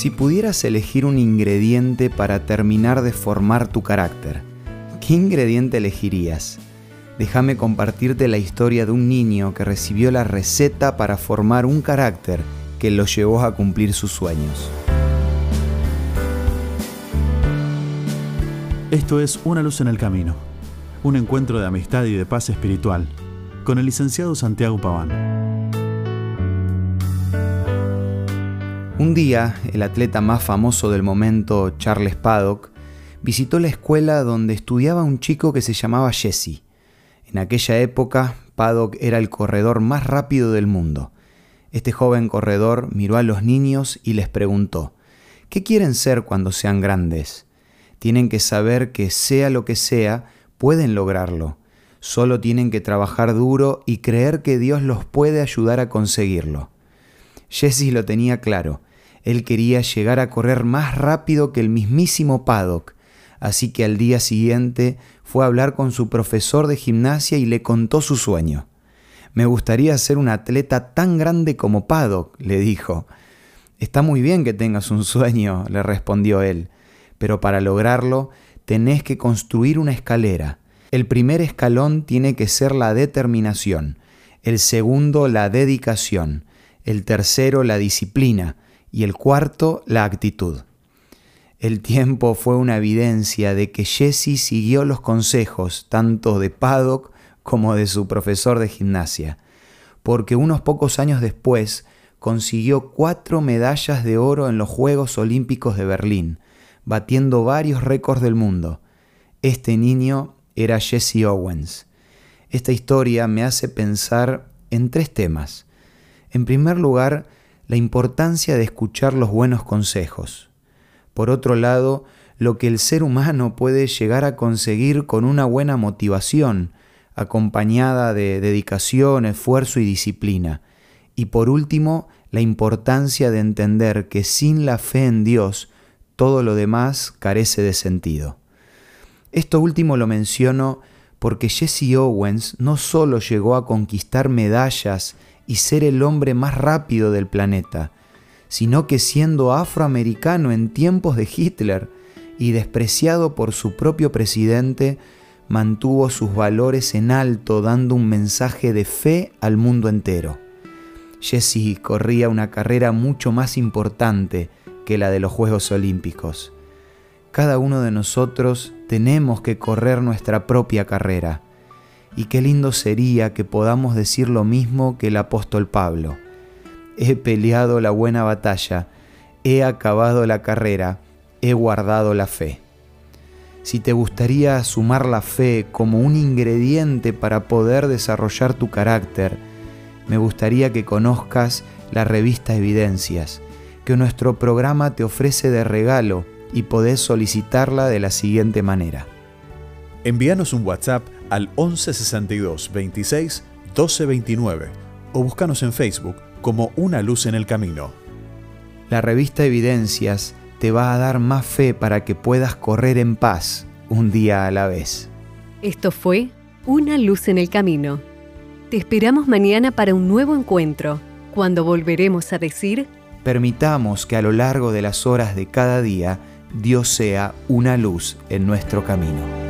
Si pudieras elegir un ingrediente para terminar de formar tu carácter, ¿qué ingrediente elegirías? Déjame compartirte la historia de un niño que recibió la receta para formar un carácter que lo llevó a cumplir sus sueños. Esto es Una luz en el camino, un encuentro de amistad y de paz espiritual con el licenciado Santiago Paván. Un día, el atleta más famoso del momento, Charles Paddock, visitó la escuela donde estudiaba un chico que se llamaba Jesse. En aquella época, Paddock era el corredor más rápido del mundo. Este joven corredor miró a los niños y les preguntó, ¿qué quieren ser cuando sean grandes? Tienen que saber que sea lo que sea, pueden lograrlo. Solo tienen que trabajar duro y creer que Dios los puede ayudar a conseguirlo. Jesse lo tenía claro. Él quería llegar a correr más rápido que el mismísimo Paddock, así que al día siguiente fue a hablar con su profesor de gimnasia y le contó su sueño. Me gustaría ser un atleta tan grande como Paddock, le dijo. Está muy bien que tengas un sueño, le respondió él, pero para lograrlo tenés que construir una escalera. El primer escalón tiene que ser la determinación, el segundo la dedicación, el tercero la disciplina, y el cuarto, la actitud. El tiempo fue una evidencia de que Jesse siguió los consejos tanto de Paddock como de su profesor de gimnasia, porque unos pocos años después consiguió cuatro medallas de oro en los Juegos Olímpicos de Berlín, batiendo varios récords del mundo. Este niño era Jesse Owens. Esta historia me hace pensar en tres temas. En primer lugar, la importancia de escuchar los buenos consejos. Por otro lado, lo que el ser humano puede llegar a conseguir con una buena motivación, acompañada de dedicación, esfuerzo y disciplina. Y por último, la importancia de entender que sin la fe en Dios, todo lo demás carece de sentido. Esto último lo menciono porque Jesse Owens no solo llegó a conquistar medallas y ser el hombre más rápido del planeta, sino que siendo afroamericano en tiempos de Hitler y despreciado por su propio presidente, mantuvo sus valores en alto dando un mensaje de fe al mundo entero. Jesse corría una carrera mucho más importante que la de los Juegos Olímpicos. Cada uno de nosotros tenemos que correr nuestra propia carrera y qué lindo sería que podamos decir lo mismo que el apóstol Pablo. He peleado la buena batalla, he acabado la carrera, he guardado la fe. Si te gustaría sumar la fe como un ingrediente para poder desarrollar tu carácter, me gustaría que conozcas la revista Evidencias, que nuestro programa te ofrece de regalo y podés solicitarla de la siguiente manera. Envíanos un WhatsApp al 1162 26 12 29 o búscanos en Facebook como Una Luz en el Camino. La revista Evidencias te va a dar más fe para que puedas correr en paz un día a la vez. Esto fue Una Luz en el Camino. Te esperamos mañana para un nuevo encuentro, cuando volveremos a decir... Permitamos que a lo largo de las horas de cada día Dios sea una luz en nuestro camino.